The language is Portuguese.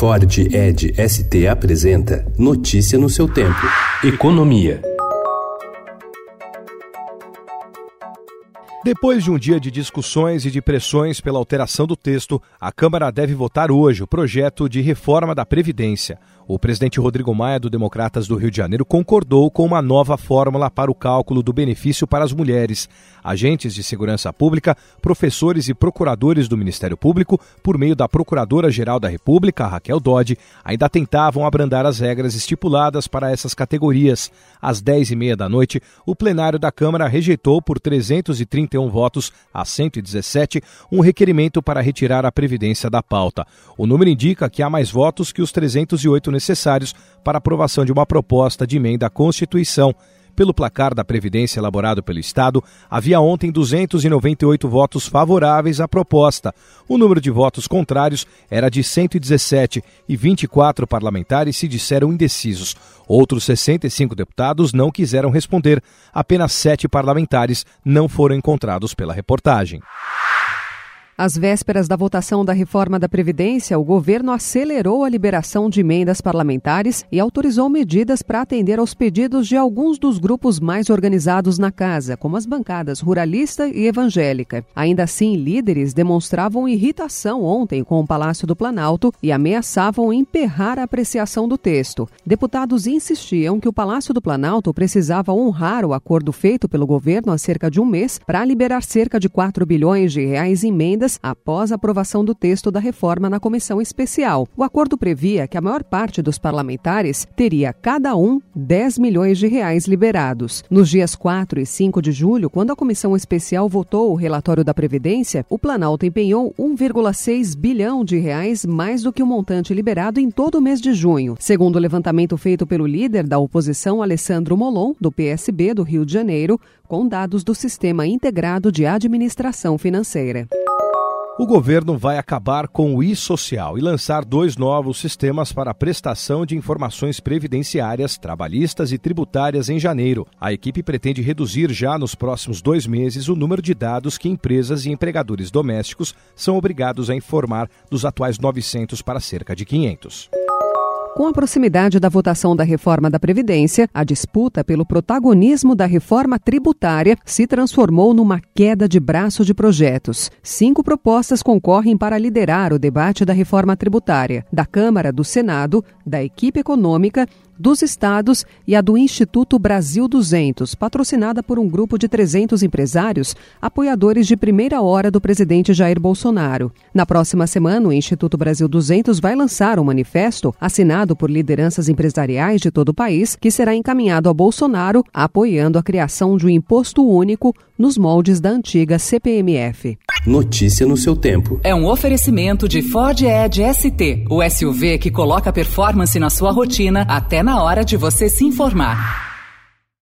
Ford Ed ST apresenta Notícia no seu tempo. Economia. Depois de um dia de discussões e de pressões pela alteração do texto, a Câmara deve votar hoje o projeto de reforma da Previdência. O presidente Rodrigo Maia, do Democratas do Rio de Janeiro, concordou com uma nova fórmula para o cálculo do benefício para as mulheres. Agentes de segurança pública, professores e procuradores do Ministério Público, por meio da Procuradora-Geral da República, Raquel Dodge, ainda tentavam abrandar as regras estipuladas para essas categorias. Às 10h30 da noite, o plenário da Câmara rejeitou por 331 votos a 117 um requerimento para retirar a Previdência da pauta. O número indica que há mais votos que os 308 necessários para aprovação de uma proposta de emenda à Constituição. Pelo placar da Previdência elaborado pelo Estado, havia ontem 298 votos favoráveis à proposta. O número de votos contrários era de 117 e 24 parlamentares se disseram indecisos. Outros 65 deputados não quiseram responder. Apenas sete parlamentares não foram encontrados pela reportagem. Às vésperas da votação da reforma da Previdência, o governo acelerou a liberação de emendas parlamentares e autorizou medidas para atender aos pedidos de alguns dos grupos mais organizados na casa, como as bancadas ruralista e evangélica. Ainda assim, líderes demonstravam irritação ontem com o Palácio do Planalto e ameaçavam emperrar a apreciação do texto. Deputados insistiam que o Palácio do Planalto precisava honrar o acordo feito pelo governo há cerca de um mês para liberar cerca de 4 bilhões de reais em emendas após a aprovação do texto da reforma na comissão especial. O acordo previa que a maior parte dos parlamentares teria cada um 10 milhões de reais liberados. Nos dias 4 e 5 de julho, quando a comissão especial votou o relatório da Previdência, o Planalto empenhou 1,6 bilhão de reais mais do que o montante liberado em todo o mês de junho. Segundo o levantamento feito pelo líder da oposição, Alessandro Molon, do PSB do Rio de Janeiro, com dados do Sistema Integrado de Administração Financeira. O governo vai acabar com o e-social e lançar dois novos sistemas para a prestação de informações previdenciárias, trabalhistas e tributárias em janeiro. A equipe pretende reduzir já nos próximos dois meses o número de dados que empresas e empregadores domésticos são obrigados a informar dos atuais 900 para cerca de 500. Com a proximidade da votação da reforma da Previdência, a disputa pelo protagonismo da reforma tributária se transformou numa queda de braço de projetos. Cinco propostas concorrem para liderar o debate da reforma tributária: da Câmara, do Senado, da equipe econômica dos estados e a do Instituto Brasil 200, patrocinada por um grupo de 300 empresários, apoiadores de primeira hora do presidente Jair Bolsonaro. Na próxima semana, o Instituto Brasil 200 vai lançar um manifesto assinado por lideranças empresariais de todo o país, que será encaminhado a Bolsonaro, apoiando a criação de um imposto único nos moldes da antiga CPMF. Notícia no seu tempo. É um oferecimento de Ford Edge ST, o SUV que coloca performance na sua rotina até na hora de você se informar.